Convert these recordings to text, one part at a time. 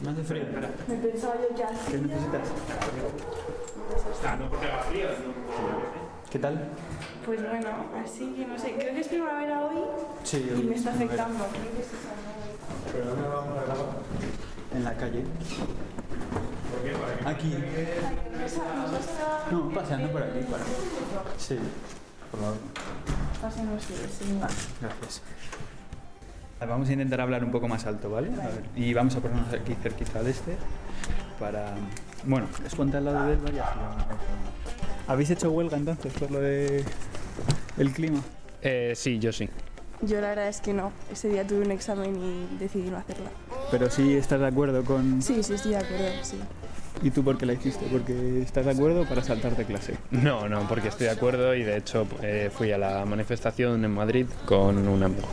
¿Me hace frío? Me pensaba yo que hacía. ¿Qué necesitas? Ah, no porque haga frío, sino ¿Qué tal? Pues bueno, así que no sé, creo que es primavera hoy Sí, y me está afectando. Creo que es esa, ¿no? ¿Pero dónde vamos a grabar? En la calle. ¿Por qué? ¿Para qué? Aquí. No, paseando por aquí. Para. Sí. Por favor. Pasemos, sí, sí. Ah, gracias. Vamos a intentar hablar un poco más alto, ¿vale? A ver, y vamos a ponernos aquí cerquita de este para... Bueno, es ponte al lado del y así vamos a- ¿Habéis hecho huelga entonces por lo de el clima? Eh, sí, yo sí. Yo la verdad es que no. Ese día tuve un examen y decidí no hacerla. Pero sí estás de acuerdo con... Sí, sí, estoy de acuerdo, sí. ¿Y tú por qué la hiciste? ¿Porque estás de acuerdo para saltarte clase? No, no, porque estoy de acuerdo y de hecho eh, fui a la manifestación en Madrid con un amigo.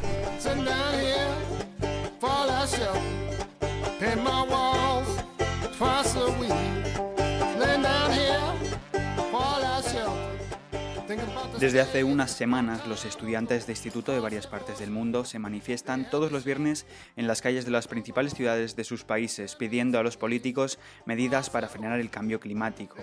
Desde hace unas semanas, los estudiantes de instituto de varias partes del mundo se manifiestan todos los viernes en las calles de las principales ciudades de sus países, pidiendo a los políticos medidas para frenar el cambio climático.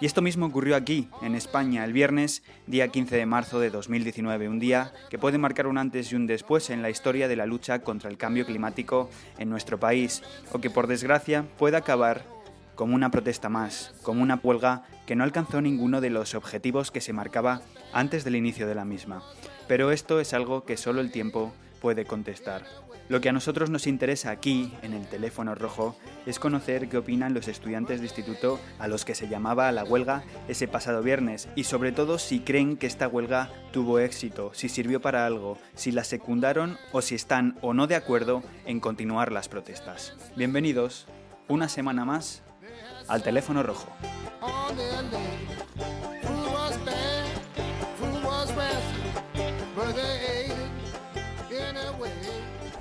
Y esto mismo ocurrió aquí, en España, el viernes, día 15 de marzo de 2019, un día que puede marcar un antes y un después en la historia de la lucha contra el cambio climático en nuestro país, o que por desgracia puede acabar como una protesta más, como una huelga que no alcanzó ninguno de los objetivos que se marcaba antes del inicio de la misma. Pero esto es algo que solo el tiempo puede contestar. Lo que a nosotros nos interesa aquí, en el teléfono rojo, es conocer qué opinan los estudiantes de instituto a los que se llamaba a la huelga ese pasado viernes y sobre todo si creen que esta huelga tuvo éxito, si sirvió para algo, si la secundaron o si están o no de acuerdo en continuar las protestas. Bienvenidos una semana más al teléfono rojo.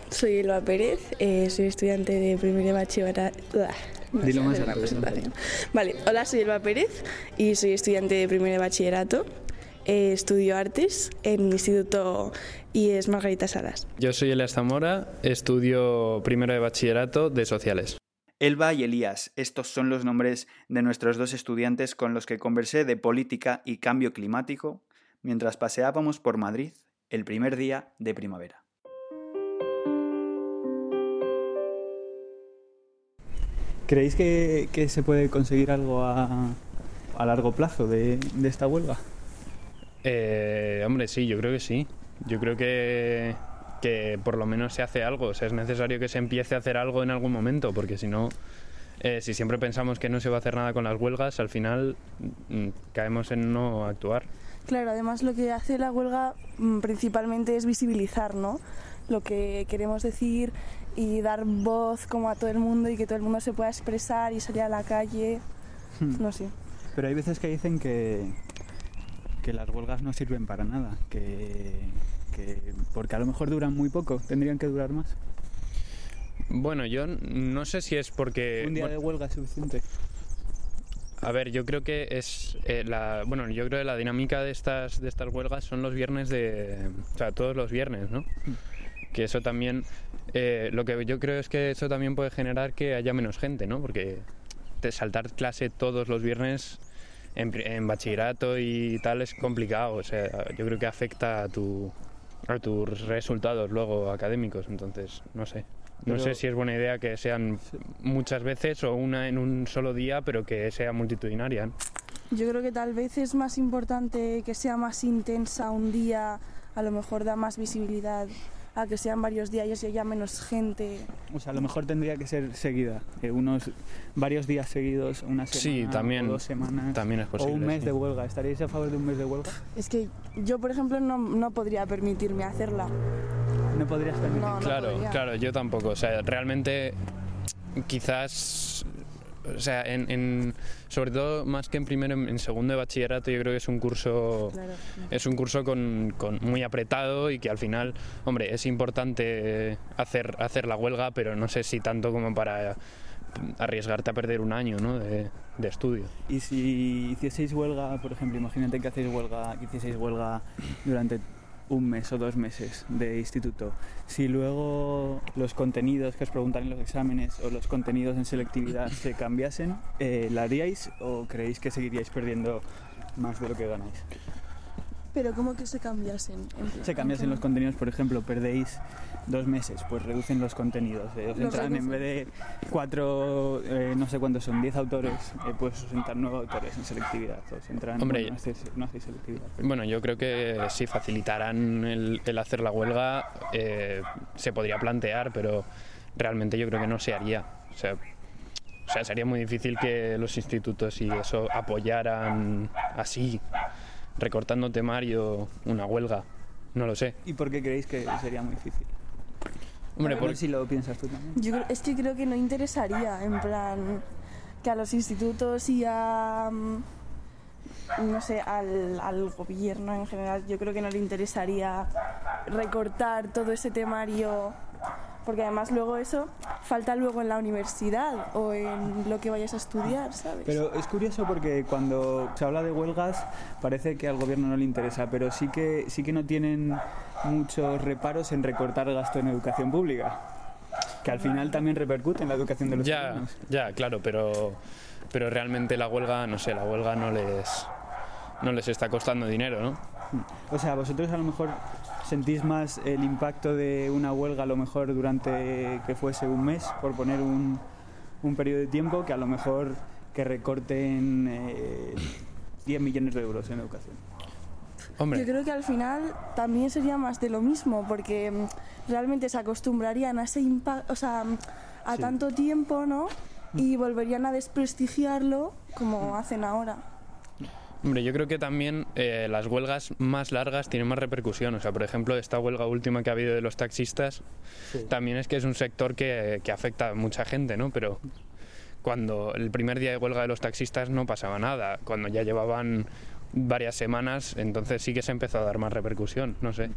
Soy Elba Pérez, eh, soy estudiante de primer de bachillerato. No Dilo más presentación. Vale, hola, soy Elba Pérez y soy estudiante de primer de bachillerato. Eh, estudio artes en el instituto IES Margarita Salas. Yo soy Elias Zamora, estudio primero de bachillerato de sociales. Elba y Elías, estos son los nombres de nuestros dos estudiantes con los que conversé de política y cambio climático mientras paseábamos por Madrid el primer día de primavera. ¿Creéis que, que se puede conseguir algo a, a largo plazo de, de esta huelga? Eh, hombre, sí, yo creo que sí. Yo creo que, que por lo menos se hace algo. O sea, es necesario que se empiece a hacer algo en algún momento, porque si no, eh, si siempre pensamos que no se va a hacer nada con las huelgas, al final mm, caemos en no actuar. Claro, además lo que hace la huelga mm, principalmente es visibilizar, ¿no? Lo que queremos decir y dar voz como a todo el mundo y que todo el mundo se pueda expresar y salir a la calle. Hmm. No sé. Pero hay veces que dicen que, que las huelgas no sirven para nada, que, que porque a lo mejor duran muy poco, tendrían que durar más. Bueno, yo no sé si es porque... Un día bueno, de huelga es suficiente. A ver, yo creo que es eh, la bueno, yo creo que la dinámica de estas de estas huelgas son los viernes de, o sea, todos los viernes, ¿no? Que eso también, eh, lo que yo creo es que eso también puede generar que haya menos gente, ¿no? Porque te saltar clase todos los viernes en, en bachillerato y tal es complicado, o sea, yo creo que afecta a tu a tus resultados luego académicos, entonces no sé. No Pero- sé si es buena idea que sean muchas veces o una en un solo día, pero que sea multitudinaria. ¿no? Yo creo que tal vez es más importante que sea más intensa un día, a lo mejor da más visibilidad a que sean varios días y haya menos gente. O sea, a lo mejor tendría que ser seguida, eh, unos varios días seguidos, una semana Sí, también, o dos semanas. también es o posible. un mes sí. de huelga. ¿Estaríais a favor de un mes de huelga? Es que yo, por ejemplo, no, no podría permitirme hacerla. No podrías permitir. No, no Claro, podría. claro, yo tampoco. O sea, realmente quizás, o sea, en, en- sobre todo más que en primero, en, en segundo de bachillerato, yo creo que es un curso, Claro. es un curso con, con muy apretado y que al final, hombre, es importante hacer, hacer la huelga, pero no sé si tanto como para arriesgarte a perder un año ¿no? de, de estudio. Y si hicieseis huelga, por ejemplo, imagínate que hacéis huelga, que hicieseis huelga durante un mes o dos meses de instituto, si luego los contenidos que os preguntan en los exámenes o los contenidos en selectividad se cambiasen, eh, ¿la haríais o creéis que seguiríais perdiendo más de lo que ganáis? Pero ¿cómo que se cambiasen? Se cambiasen los contenidos, por ejemplo, perdéis dos meses, pues reducen los contenidos. eh, os Los entran en vez de cuatro, eh, no sé cuántos son, diez autores, eh, pues os entran nueve autores en selectividad. Os entran, Hombre, bueno, no, hacéis, no hacéis selectividad. pero- Bueno, yo creo que si facilitaran el, el hacer la huelga, eh, se podría plantear, pero realmente yo creo que no se haría. O sea, o sea, sería muy difícil que los institutos y eso apoyaran así, recortando temario, una huelga. No lo sé. ¿Y por qué creéis que sería muy difícil? Hombre, A por- ver si lo piensas tú también. Yo creo- es que creo que no interesaría, en plan, que a los institutos y a, mm, no sé, al, al gobierno en general, yo creo que no le interesaría recortar todo ese temario, porque además luego eso falta luego en la universidad o en lo que vayas a estudiar, ¿sabes? Pero es curioso porque cuando se habla de huelgas parece que al gobierno no le interesa, pero sí que, sí que no tienen muchos reparos en recortar gasto en educación pública, que al final también repercute en la educación de los ya, alumnos. ya, claro, pero, pero realmente la huelga, no sé, la huelga no les, no les está costando dinero, ¿no? O sea, vosotros a lo mejor sentís más el impacto de una huelga a lo mejor durante que fuese un mes, por poner un, un periodo de tiempo, que a lo mejor que recorten eh, 10 millones de euros en educación. Hombre, Yo creo que al final también sería más de lo mismo, porque mm, realmente se acostumbrarían a ese impacto, o sea, mm, a Sí. tanto tiempo, ¿no? Y volverían a desprestigiarlo como hacen ahora. Hombre, yo creo que también eh, las huelgas más largas tienen más repercusión. O sea, por ejemplo, esta huelga última que ha habido de los taxistas, Sí. también es que es un sector que, que afecta a mucha gente, ¿no? Pero cuando el primer día de huelga de los taxistas no pasaba nada. Cuando ya llevaban varias semanas, entonces sí que se empezó a dar más repercusión, no sé.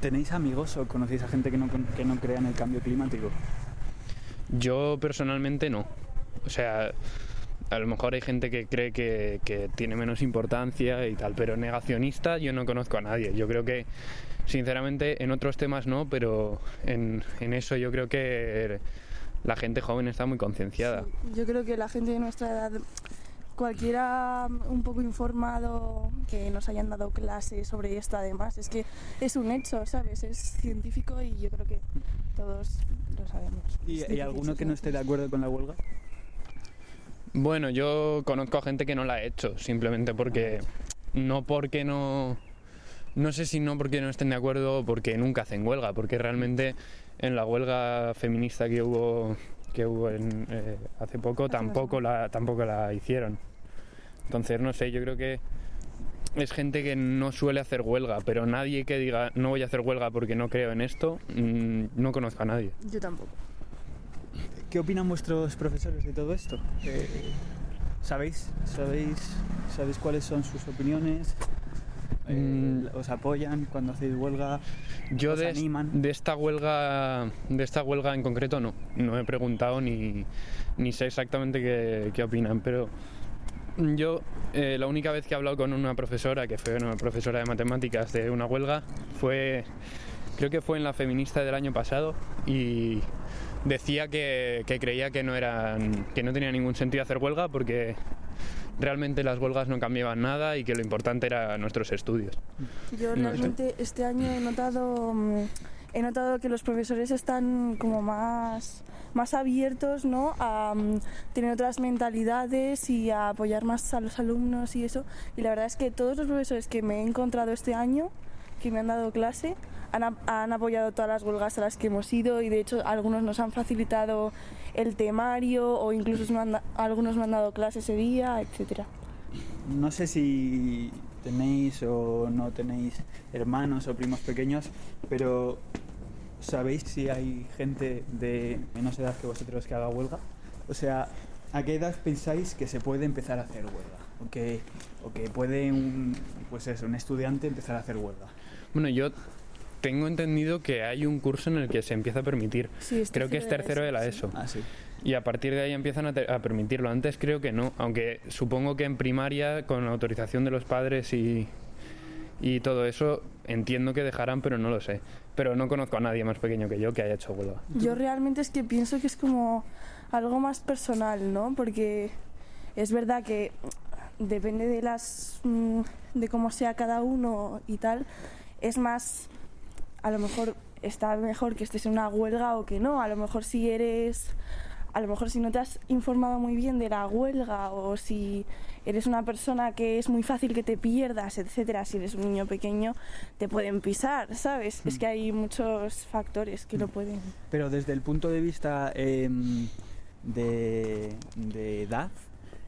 ¿Tenéis amigos o conocéis a gente que no, que no crea en el cambio climático? Yo personalmente no. O sea, a lo mejor hay gente que cree que, que tiene menos importancia y tal, pero negacionista yo no conozco a nadie. Yo creo que, sinceramente, en otros temas no, pero en, en eso yo creo que la gente joven está muy concienciada. Yo creo que la gente de nuestra edad, cualquiera un poco informado que nos hayan dado clases sobre esto, además, es que es un hecho, ¿sabes? Es científico y yo creo que todos lo sabemos. ¿Y, y alguno que no esté de acuerdo con la huelga? Bueno, yo conozco a gente que no la ha hecho, simplemente porque no porque no no sé si no porque no estén de acuerdo o porque nunca hacen huelga, porque realmente en la huelga feminista que hubo que hubo en, eh, hace poco tampoco la tampoco la hicieron. Entonces, no sé, yo creo que es gente que no suele hacer huelga, pero nadie que diga no voy a hacer huelga porque no creo en esto, mm, no conozco a nadie. Yo tampoco. ¿Qué opinan vuestros profesores de todo esto? Eh, ¿Sabéis? ¿Sabéis? ¿Sabéis cuáles son sus opiniones? Eh, Mm. ¿Os apoyan cuando hacéis huelga? Yo ¿Os de, animan? de esta huelga de esta huelga en concreto no, no he preguntado ni, ni sé exactamente qué, qué opinan, pero yo eh, la única vez que he hablado con una profesora, que fue una profesora de matemáticas de una huelga, fue creo que fue en la feminista del año pasado y decía que, que creía que no eran que no tenía ningún sentido hacer huelga porque realmente las huelgas no cambiaban nada y que lo importante era nuestros estudios. Yo No sé. realmente este año he notado, mm, he notado que los profesores están como más, más abiertos ¿no? a mm, tener otras mentalidades y a apoyar más a los alumnos y eso. Y la verdad es que todos los profesores que me he encontrado este año, que me han dado clase, han, han apoyado todas las huelgas a las que hemos ido y de hecho algunos nos han facilitado el temario o incluso me han da- algunos me han dado clase ese día, etcétera. No sé si tenéis o no tenéis hermanos o primos pequeños, pero ¿sabéis si hay gente de menos edad que vosotros que haga huelga? O sea, ¿a qué edad pensáis que se puede empezar a hacer huelga? O que, o que puede un, pues eso, un estudiante empezar a hacer huelga. Bueno, yo tengo entendido que hay un curso en el que se empieza a permitir. Sí, es Creo que es tercero de la. ESO. Ah, sí. Y a partir de ahí empiezan a, a permitirlo. Antes creo que no, aunque supongo que en primaria, con la autorización de los padres y, y todo eso, entiendo que dejarán, pero no lo sé. Pero no conozco a nadie más pequeño que yo que haya hecho huelga. Yo realmente es que pienso que es como algo más personal, ¿no? Porque es verdad que depende de las mm, de cómo sea cada uno y tal, es más a lo mejor está mejor que estés en una huelga o que no, a lo mejor si eres a lo mejor si no te has informado muy bien de la huelga o si eres una persona que es muy fácil que te pierdas, etcétera, si eres un niño pequeño te pueden pisar, ¿sabes? Es que hay muchos factores que lo pueden. Pero desde el punto de vista em, de, de edad,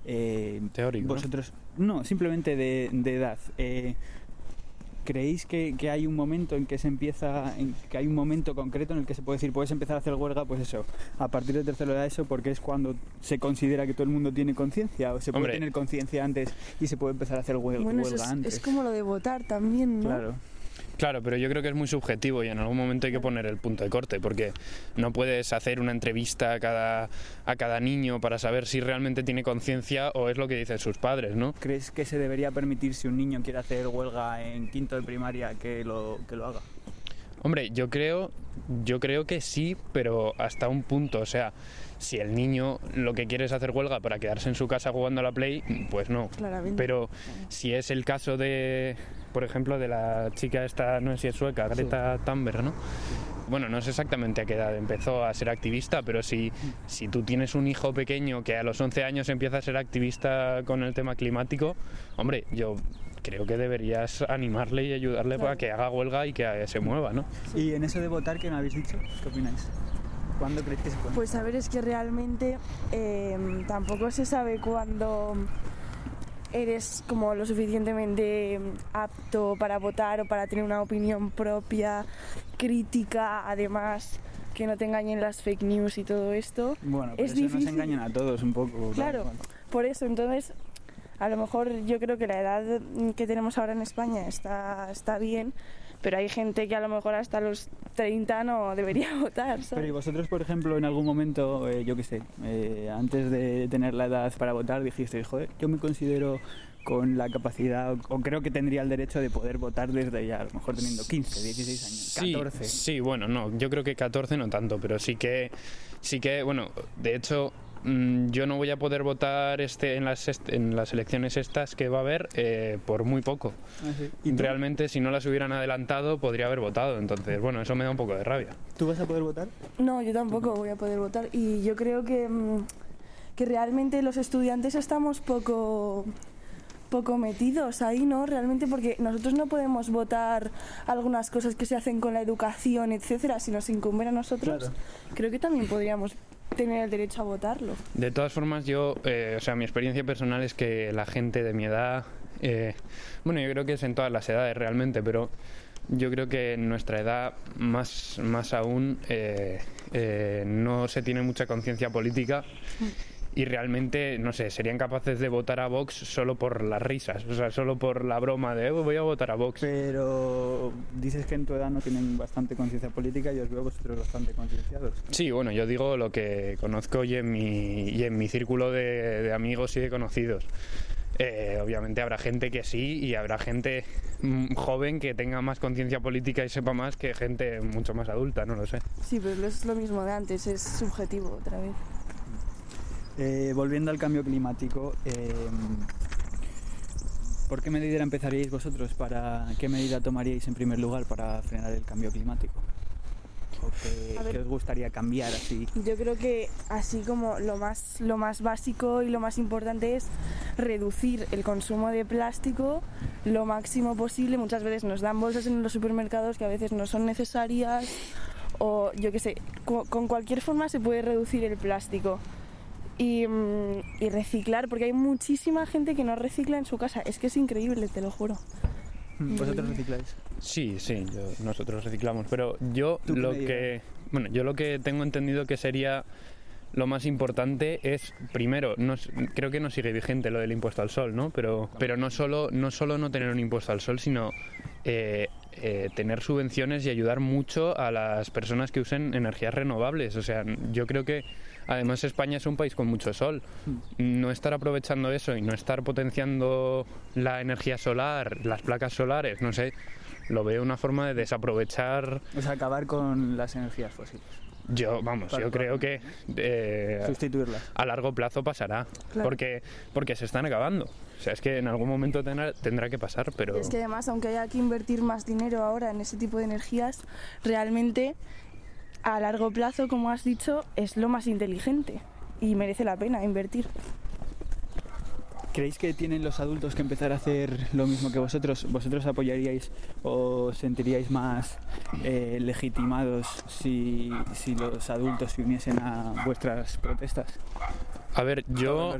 eh, Teórico, ¿no? vosotros no, simplemente de, de edad. eh, ¿Creéis que, que hay un momento en que se empieza, en que hay un momento concreto en el que se puede decir, puedes empezar a hacer huelga, pues eso, a partir de tercero de eso, porque es cuando se considera que todo el mundo tiene conciencia, o se puede Hombre. tener conciencia antes y se puede empezar a hacer Bueno, huelga eso es, antes? es como lo de votar también, ¿no? Claro. Claro, pero yo creo que es muy subjetivo y en algún momento hay que poner el punto de corte, porque no puedes hacer una entrevista a cada, a cada niño para saber si realmente tiene conciencia o es lo que dicen sus padres, ¿no? ¿Crees que se debería permitir si un niño quiere hacer huelga en quinto de primaria que lo, que lo haga? Hombre, yo creo, yo creo que sí, pero hasta un punto. O sea, si el niño lo que quiere es hacer huelga para quedarse en su casa jugando a la Play, pues no. Claramente. Pero si es el caso de, por ejemplo, de la chica esta, no sé si es sueca, Greta Thunberg, ¿no? Bueno, no sé exactamente a qué edad empezó a ser activista, pero si, si tú tienes un hijo pequeño que a los 11 años empieza a ser activista con el tema climático, hombre, yo creo que deberías animarle y ayudarle para que haga huelga y que se mueva, ¿no? Y en eso de votar que me habéis dicho, ¿qué opináis? ¿Cuándo creéis que se? Pues a ver, es que realmente eh, tampoco se sabe cuándo eres como lo suficientemente apto para votar o para tener una opinión propia, crítica, además que no te engañen las fake news y todo esto. bueno, pero es eso difícil. nos engañan a todos un poco. Claro, por eso, entonces, a lo mejor yo creo que la edad que tenemos ahora en España está, está bien, pero hay gente que a lo mejor hasta los 30 no debería votar, Pero ¿sabes? y vosotros, por ejemplo, en algún momento, eh, yo qué sé, eh, antes de tener la edad para votar, dijisteis, joder, yo me considero con la capacidad, o, o creo que tendría el derecho de poder votar desde ya, a lo mejor teniendo 15, 16 años, Sí, 14. Sí, bueno, no, yo creo que 14 no tanto, pero sí que, sí que, bueno, de hecho, mm, yo no voy a poder votar este en las, est- en las elecciones estas que va a haber eh, por muy poco. Ah, sí. ¿Y? Realmente, si no las hubieran adelantado, podría haber votado. Entonces, bueno, eso me da un poco de rabia. ¿Tú vas a poder votar? No, yo tampoco voy a poder votar y yo creo que, mm, que realmente los estudiantes estamos poco poco metidos ahí, ¿no? Realmente porque nosotros no podemos votar algunas cosas que se hacen con la educación, etcétera, si nos incumben a nosotros. Claro. Creo que también podríamos tener el derecho a votarlo. De todas formas, yo, eh, o sea, mi experiencia personal es que la gente de mi edad, eh, bueno, yo creo que es en todas las edades realmente, pero yo creo que en nuestra edad, más, más aún, eh, eh, no se tiene mucha conciencia política y realmente, no sé, serían capaces de votar a Vox solo por las risas, o sea, solo por la broma de "Eh, voy a votar a Vox. Pero dices que en tu edad no tienen bastante conciencia política y os veo vosotros bastante concienciados. Sí, bueno, yo digo lo que conozco y en mi, y en mi círculo de, de amigos y de conocidos. Eh, obviamente habrá gente que sí y habrá gente mm, joven que tenga más conciencia política y sepa más que gente mucho más adulta, no lo sé. Sí, pero es lo mismo de antes, es subjetivo otra vez. Eh, volviendo al cambio climático, eh, ¿por qué medida empezaríais vosotros? Para, ¿Qué medida tomaríais en primer lugar para frenar el cambio climático? ¿O qué, ver. qué os gustaría cambiar así? Yo creo que así como lo más, lo más básico y lo más importante es reducir el consumo de plástico lo máximo posible. Muchas veces nos dan bolsas en los supermercados que a veces no son necesarias o yo qué sé, co- con cualquier forma se puede reducir el plástico. Y, mm, y reciclar, porque hay muchísima gente que no recicla en su casa. Es que es increíble, te lo juro. ¿Vosotros recicláis? Sí, sí, yo- nosotros reciclamos, pero yo ¿Tú qué lo que, bueno, yo lo que tengo entendido que sería lo más importante es primero, no, creo que no sigue vigente lo del impuesto al sol, ¿no? Pero, pero no solo no solo no tener un impuesto al sol, sino eh, eh, tener subvenciones y ayudar mucho a las personas que usen energías renovables. O sea, yo creo que además España es un país con mucho sol. No estar aprovechando eso y no estar potenciando la energía solar, las placas solares, no sé, lo veo una forma de desaprovechar. O sea, acabar con las energías fósiles. Yo, vamos, yo creo que eh, Sustituirlas. a largo plazo pasará, Claro. porque, porque se están acabando. O sea, es que en algún momento tendrá, tendrá que pasar, pero... Y es que además, aunque haya que invertir más dinero ahora en ese tipo de energías, realmente a largo plazo, como has dicho, es lo más inteligente y merece la pena invertir. ¿Creéis que tienen los adultos que empezar a hacer lo mismo que vosotros? ¿Vosotros apoyaríais o sentiríais más eh, legitimados si, si los adultos se uniesen a vuestras protestas? A ver, yo,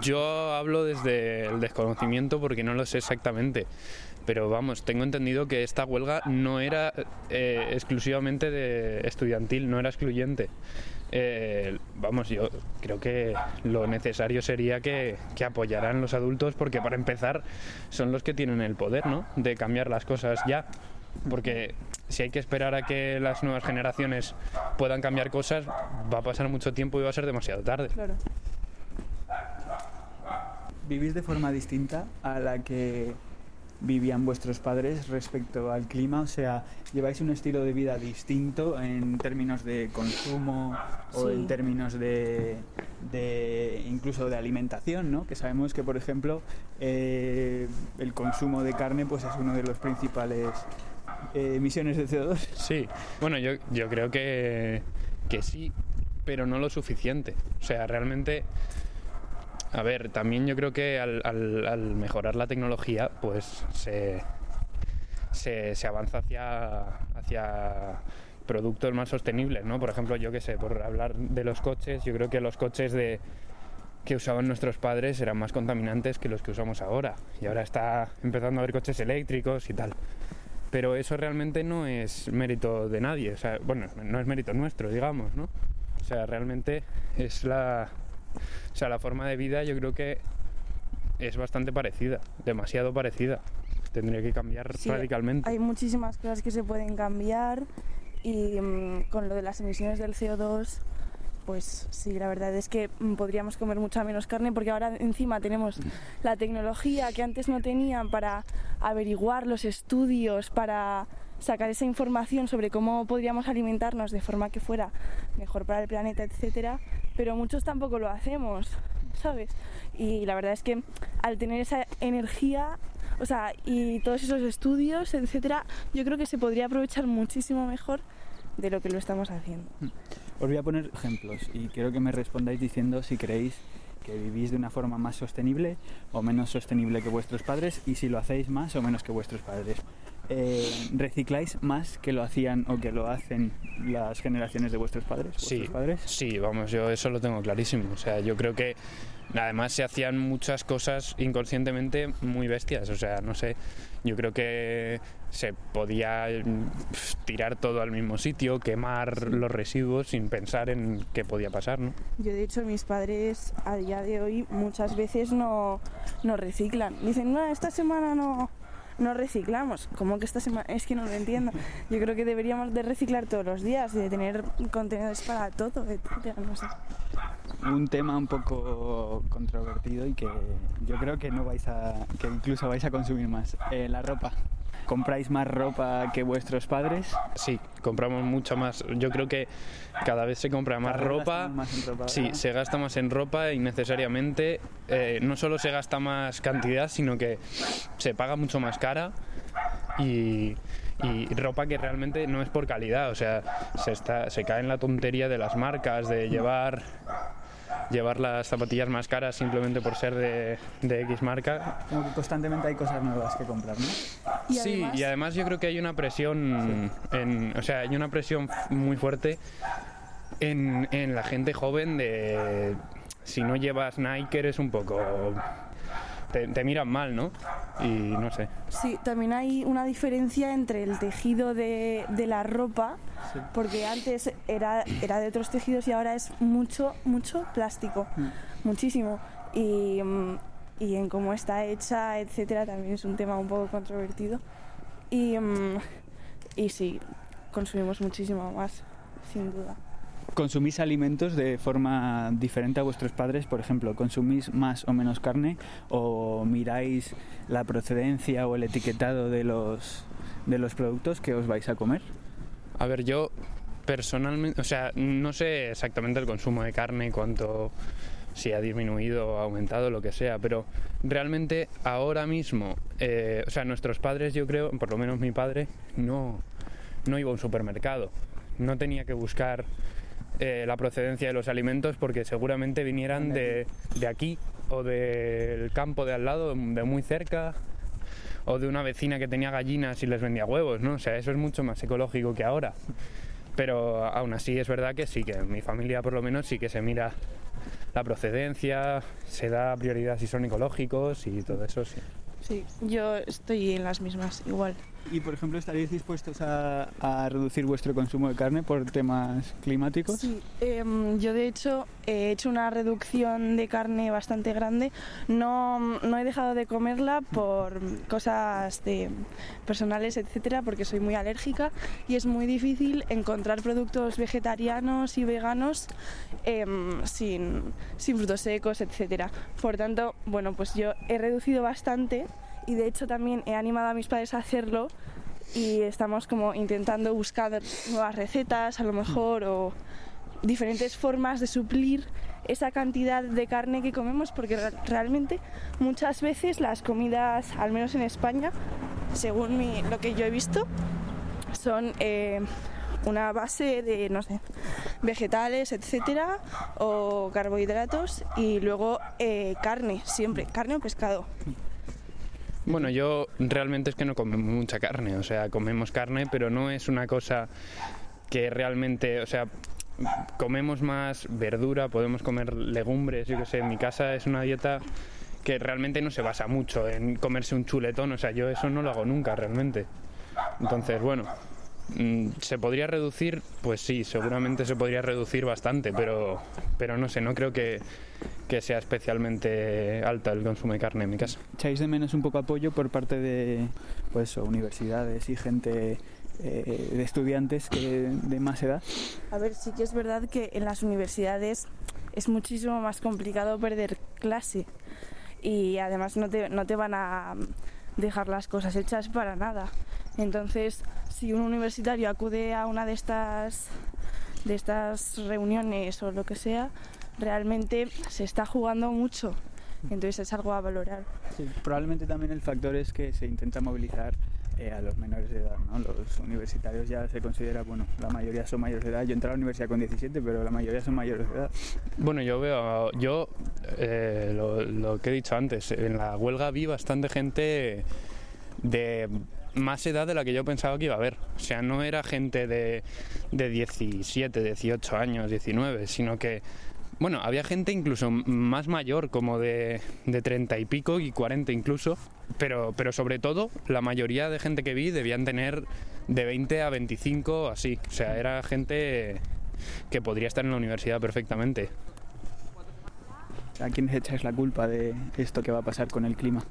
yo hablo desde el desconocimiento porque no lo sé exactamente. Pero vamos, tengo entendido que esta huelga no era eh, exclusivamente de estudiantil, no era excluyente. Eh, vamos, yo creo que lo necesario sería que, que apoyaran los adultos porque para empezar son los que tienen el poder, ¿no? De cambiar las cosas ya. Porque si hay que esperar a que las nuevas generaciones puedan cambiar cosas, va a pasar mucho tiempo y va a ser demasiado tarde. Claro. ¿Vivís de forma distinta a la que vivían vuestros padres respecto al clima? O sea, ¿lleváis un estilo de vida distinto en términos de consumo o Sí. en términos de, de incluso de alimentación, ¿no? Que sabemos que, por ejemplo, eh, el consumo de carne pues es uno de los principales eh, emisiones de CO2. Sí, bueno, yo, yo creo que, que sí, pero no lo suficiente. O sea, realmente, a ver, también yo creo que al, mejorar la tecnología, pues se, se, se avanza hacia, hacia productos más sostenibles, ¿no? Por ejemplo, yo qué sé, por hablar de los coches, yo creo que los coches de que usaban nuestros padres eran más contaminantes que los que usamos ahora. Y ahora está empezando a haber coches eléctricos y tal pero eso realmente no es mérito de nadie, o sea, bueno, no es mérito nuestro, digamos, ¿no? O sea, realmente es la, o sea, la forma de vida yo creo que es bastante parecida, demasiado parecida. Tendría que cambiar Sí, radicalmente. Hay muchísimas cosas que se pueden cambiar y mm, con lo de las emisiones del CO2, pues sí, la verdad es que mm, podríamos comer mucha menos carne porque ahora encima tenemos la tecnología que antes no tenían para averiguar los estudios, para sacar esa información sobre cómo podríamos alimentarnos de forma que fuera mejor para el planeta, etcétera, pero muchos tampoco lo hacemos, ¿sabes? Y la verdad es que al tener esa energía, o sea, y todos esos estudios, etcétera, yo creo que se podría aprovechar muchísimo mejor de lo que lo estamos haciendo. Os voy a poner ejemplos y quiero que me respondáis diciendo si creéis que vivís de una forma más sostenible o menos sostenible que vuestros padres y si lo hacéis más o menos que vuestros padres. Eh, ¿Recicláis más que lo hacían o que lo hacen las generaciones de vuestros padres? Sí, vuestros padres? sí, vamos, yo eso lo tengo clarísimo. O sea, yo creo que además se hacían muchas cosas inconscientemente muy bestias. O sea, no sé, yo creo que se podía tirar todo al mismo sitio, quemar los residuos sin pensar en qué podía pasar, ¿no? Yo de hecho mis padres a día de hoy muchas veces no, no reciclan. Dicen, no, esta semana no, no reciclamos. ¿Cómo que esta semana? Es que no lo entiendo. Yo creo que deberíamos de reciclar todos los días y de tener contenedores para todo, etcétera, no. Un tema un poco controvertido y que yo creo que no vais a, que incluso vais a consumir más. Eh, la ropa. ¿Compráis más ropa que vuestros padres? Sí, compramos mucho más. Yo creo que cada vez se compra más ropa. más en ropa, Sí, se gasta más en ropa innecesariamente. Eh, no solo se gasta más cantidad, sino que se paga mucho más cara y, y ropa que realmente no es por calidad. O sea, se, está, se cae en la tontería de las marcas, de llevar llevar las zapatillas más caras simplemente por ser de, de X marca. Como que constantemente hay cosas nuevas que comprar, ¿no? Y sí, además- y además yo creo que hay una presión, en, o sea, hay una presión muy fuerte en, en la gente joven de si no llevas Nike eres un poco te, te miran mal, ¿no? Y no sé. Sí, también hay una diferencia entre el tejido de, de la ropa, porque antes era, era de otros tejidos y ahora es mucho, mucho plástico, muchísimo. Y, mm, y en cómo está hecha, etcétera, también es un tema un poco controvertido. Y, mm, y sí, consumimos muchísimo más, sin duda. ¿Consumís alimentos de forma diferente a vuestros padres? Por ejemplo, ¿consumís más o menos carne? ¿O miráis la procedencia o el etiquetado de los, de los productos que os vais a comer? A ver, yo personalmente, o sea, no sé exactamente el consumo de carne, cuánto, si ha disminuido aumentado, lo que sea, pero realmente ahora mismo, eh, o sea, nuestros padres, yo creo, por lo menos mi padre, no, no iba a un supermercado, no tenía que buscar eh, la procedencia de los alimentos porque seguramente vinieran de, de aquí o del campo de al lado, de muy cerca, o de una vecina que tenía gallinas y les vendía huevos, ¿no? O sea, eso es mucho más ecológico que ahora. Pero aún así es verdad que sí, que en mi familia por lo menos sí que se mira la procedencia, se da prioridad si son ecológicos y todo eso, sí. Sí, yo estoy en las mismas, igual. Y, por ejemplo, ¿estaríais dispuestos a, a reducir vuestro consumo de carne por temas climáticos? Sí, em, yo de hecho he hecho una reducción de carne bastante grande. No, no he dejado de comerla por cosas de personales, etcétera, porque soy muy alérgica y es muy difícil encontrar productos vegetarianos y veganos em, sin, sin frutos secos, etcétera. Por tanto, bueno, pues yo he reducido bastante y de hecho también he animado a mis padres a hacerlo y estamos como intentando buscar nuevas recetas a lo mejor o diferentes formas de suplir esa cantidad de carne que comemos porque re- realmente muchas veces las comidas, al menos en España, según lo que yo he visto, son eh, una base de, no sé, vegetales, etcétera, o carbohidratos y luego eh, carne, siempre, carne o pescado. Bueno, yo realmente es que no comemos mucha carne, o sea, comemos carne, pero no es una cosa que realmente, o sea, comemos más verdura, podemos comer legumbres, yo que sé, en mi casa es una dieta que realmente no se basa mucho en comerse un chuletón, o sea, yo eso no lo hago nunca realmente. Entonces, bueno, ¿se podría reducir? Pues sí, seguramente se podría reducir bastante, pero, pero no sé, no creo que, que sea especialmente alta el consumo de carne en mi casa. ¿Echáis de menos un poco apoyo por parte de pues, universidades y gente eh, de estudiantes que, de más edad? A ver, sí que es verdad que en las universidades es muchísimo más complicado perder clase y además no te, no te van a dejar las cosas hechas para nada. Entonces, si un universitario acude a una de estas, de estas reuniones o lo que sea, realmente se está jugando mucho. Entonces es algo a valorar. Sí, probablemente también el factor es que se intenta movilizar eh, a los menores de edad, ¿no? Los universitarios ya se considera, bueno, la mayoría son mayores de edad. Yo entré a la universidad con 17, pero la mayoría son mayores de edad. Bueno, yo veo, yo eh, lo, lo que he dicho antes, en la huelga vi bastante gente de más edad de la que yo pensaba que iba a haber. O sea, no era gente de, de 17, 18 años, 19, sino que, bueno, había gente incluso más mayor, como de, de 30 y pico y 40 incluso, pero, pero sobre todo la mayoría de gente que vi debían tener de 20 a 25, así. O sea, era gente que podría estar en la universidad perfectamente. ¿A quién echáis la culpa de esto que va a pasar con el clima?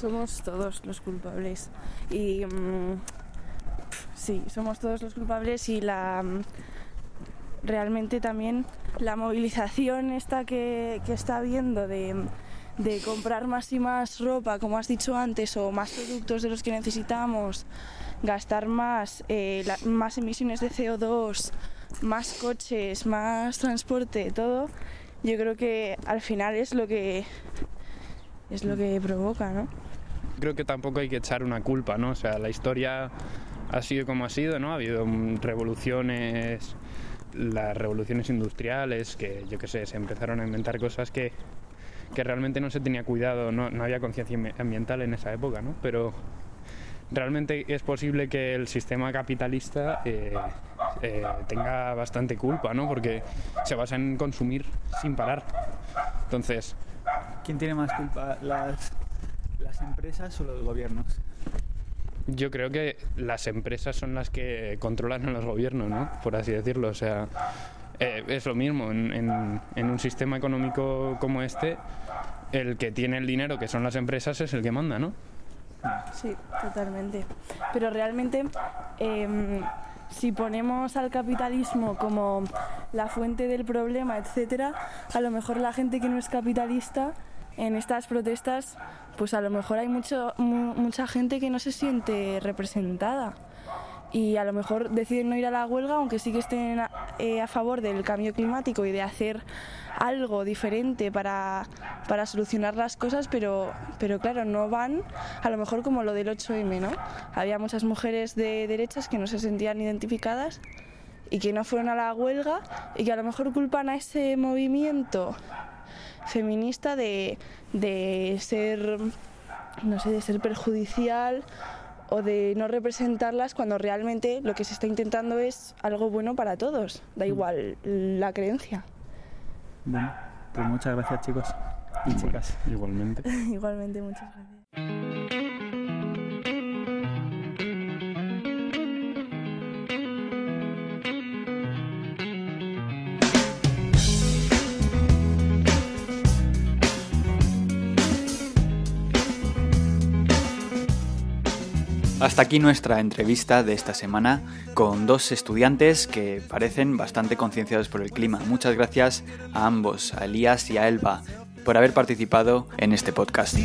Somos todos los culpables. Y mm, sí, somos todos los culpables y la mm, realmente también la movilización esta que, que está habiendo de, de comprar más y más ropa, como has dicho antes, o más productos de los que necesitamos, gastar más, eh, más emisiones de CO2, más coches, más transporte, todo, yo creo que al final es lo que es lo que provoca, ¿no? Creo que tampoco hay que echar una culpa, ¿no? O sea, la historia ha sido como ha sido, ¿no? Ha habido revoluciones, las revoluciones industriales, que yo qué sé, se empezaron a inventar cosas que, que realmente no se tenía cuidado, no, no había conciencia ambi- ambiental en esa época, ¿no? Pero realmente es posible que el sistema capitalista eh, eh, tenga bastante culpa, ¿no? Porque se basa en consumir sin parar. Entonces, ¿Quién tiene más culpa, las, las empresas o los gobiernos? Yo creo que las empresas son las que controlan a los gobiernos, ¿no? Por así decirlo. O sea, eh, es lo mismo. En, en- en un sistema económico como este, el que tiene el dinero, que son las empresas, es el que manda, ¿no? Sí, totalmente. Pero realmente, em, si ponemos al capitalismo como la fuente del problema, etcétera, a lo mejor la gente que no es capitalista en estas protestas, pues a lo mejor hay mucho, mu- mucha gente que no se siente representada y a lo mejor deciden no ir a la huelga, aunque sí que estén a, eh, a favor del cambio climático y de hacer algo diferente para, para solucionar las cosas, pero, pero claro, no van a lo mejor como lo del 8M, ¿no? Había muchas mujeres de derechas que no se sentían identificadas y que no fueron a la huelga y que a lo mejor culpan a ese movimiento feminista de, de ser, no sé, de ser perjudicial o de no representarlas cuando realmente lo que se está intentando es algo bueno para todos, da igual la creencia. Bueno, pues muchas gracias chicos y chicas. Igualmente. Igualmente, muchas gracias. Hasta aquí nuestra entrevista de esta semana con dos estudiantes que parecen bastante concienciados por el clima. Muchas gracias a ambos, a Elías y a Elba, por haber participado en este podcast.